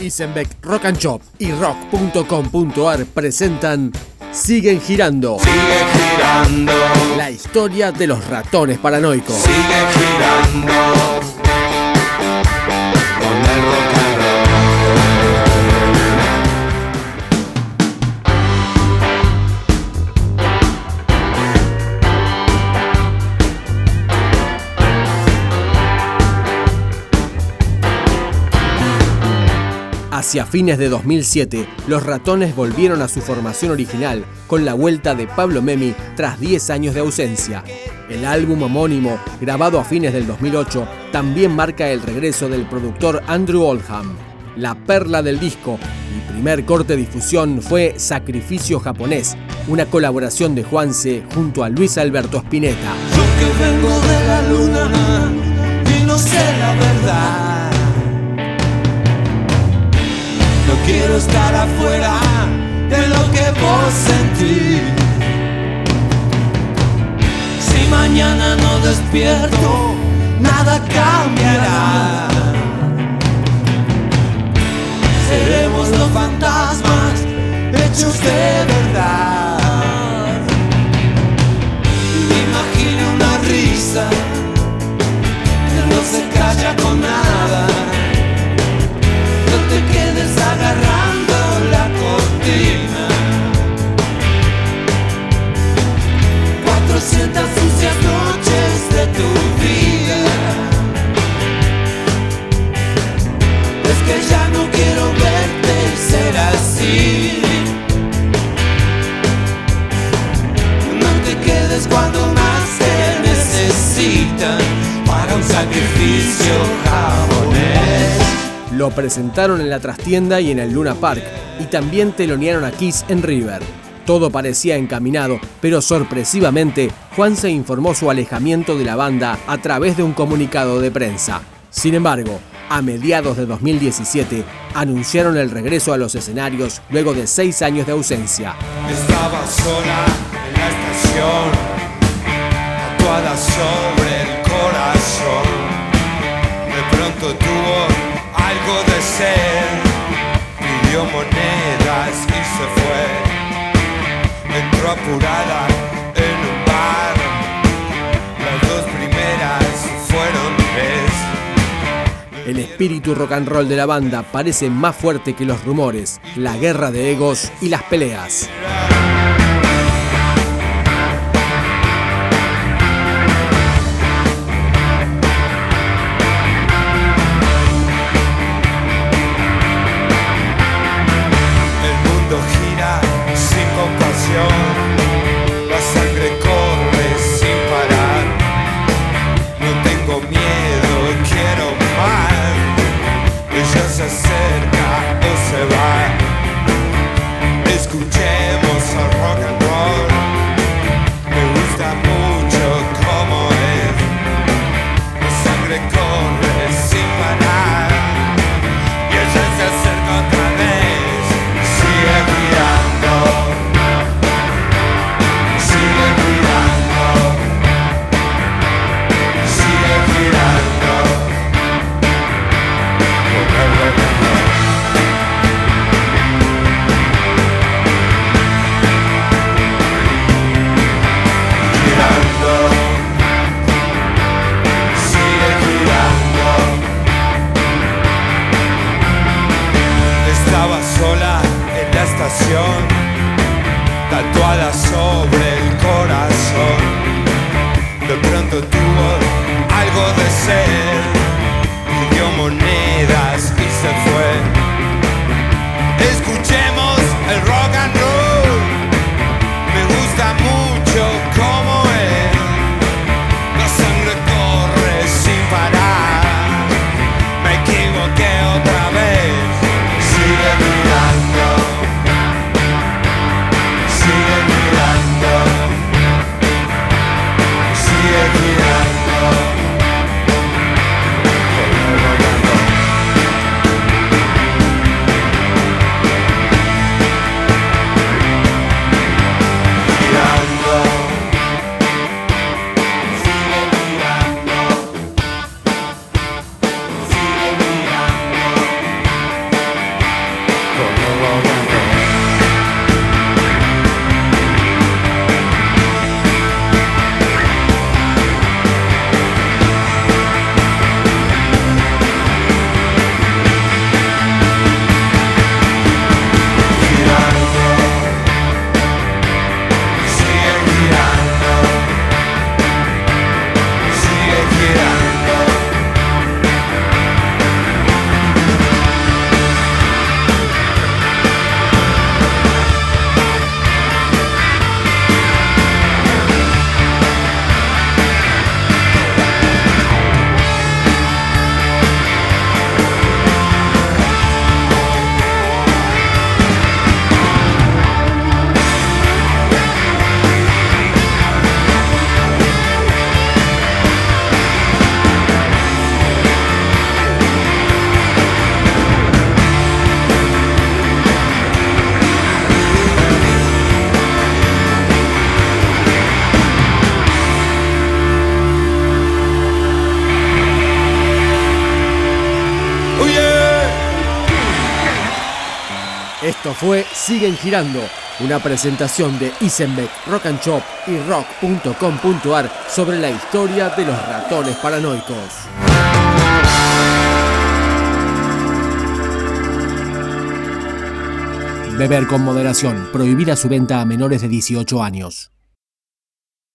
Isenbeck Rock and Shop y rock.com.ar presentan Siguen girando. Sigue girando, La historia de los ratones paranoicos. sigue girando. Hacia fines de 2007, los ratones volvieron a su formación original con la vuelta de Pablo Memi tras 10 años de ausencia. El álbum homónimo, grabado a fines del 2008, también marca el regreso del productor Andrew Oldham. La perla del disco y primer corte de difusión fue Sacrificio Japonés, una colaboración de Juanse junto a Luis Alberto Spinetta. Yo que vengo de la luna y no sé la verdad. No quiero estar afuera de lo que vos sentís. Si mañana no despierto, nada cambiará. Seremos los fantasmas hechos de verdad. Imagina una risa que no se calla con nada. Cuando más te necesitan para un sacrificio japonés. Lo presentaron en la trastienda y en el Luna Park, y también telonearon a Kiss en River. Todo parecía encaminado, pero sorpresivamente, Juan se informó su alejamiento de la banda a través de un comunicado de prensa. Sin embargo, a mediados de 2017, anunciaron el regreso a los escenarios luego de seis años de ausencia. Estaba sola en la estación, tatuada sobre el corazón. De pronto tuvo algo de sed, pidió monedas y se fue. Entró apurada en un bar, las dos primeras fueron tres. El espíritu rock and roll de la banda parece más fuerte que los rumores, la guerra de egos y las peleas. Escuchemos el Esto fue Siguen Girando, una presentación de Isenbeck, Rock and Chop y rock.com.ar sobre la historia de los ratones paranoicos. Beber con moderación, prohibida su venta a menores de 18 años.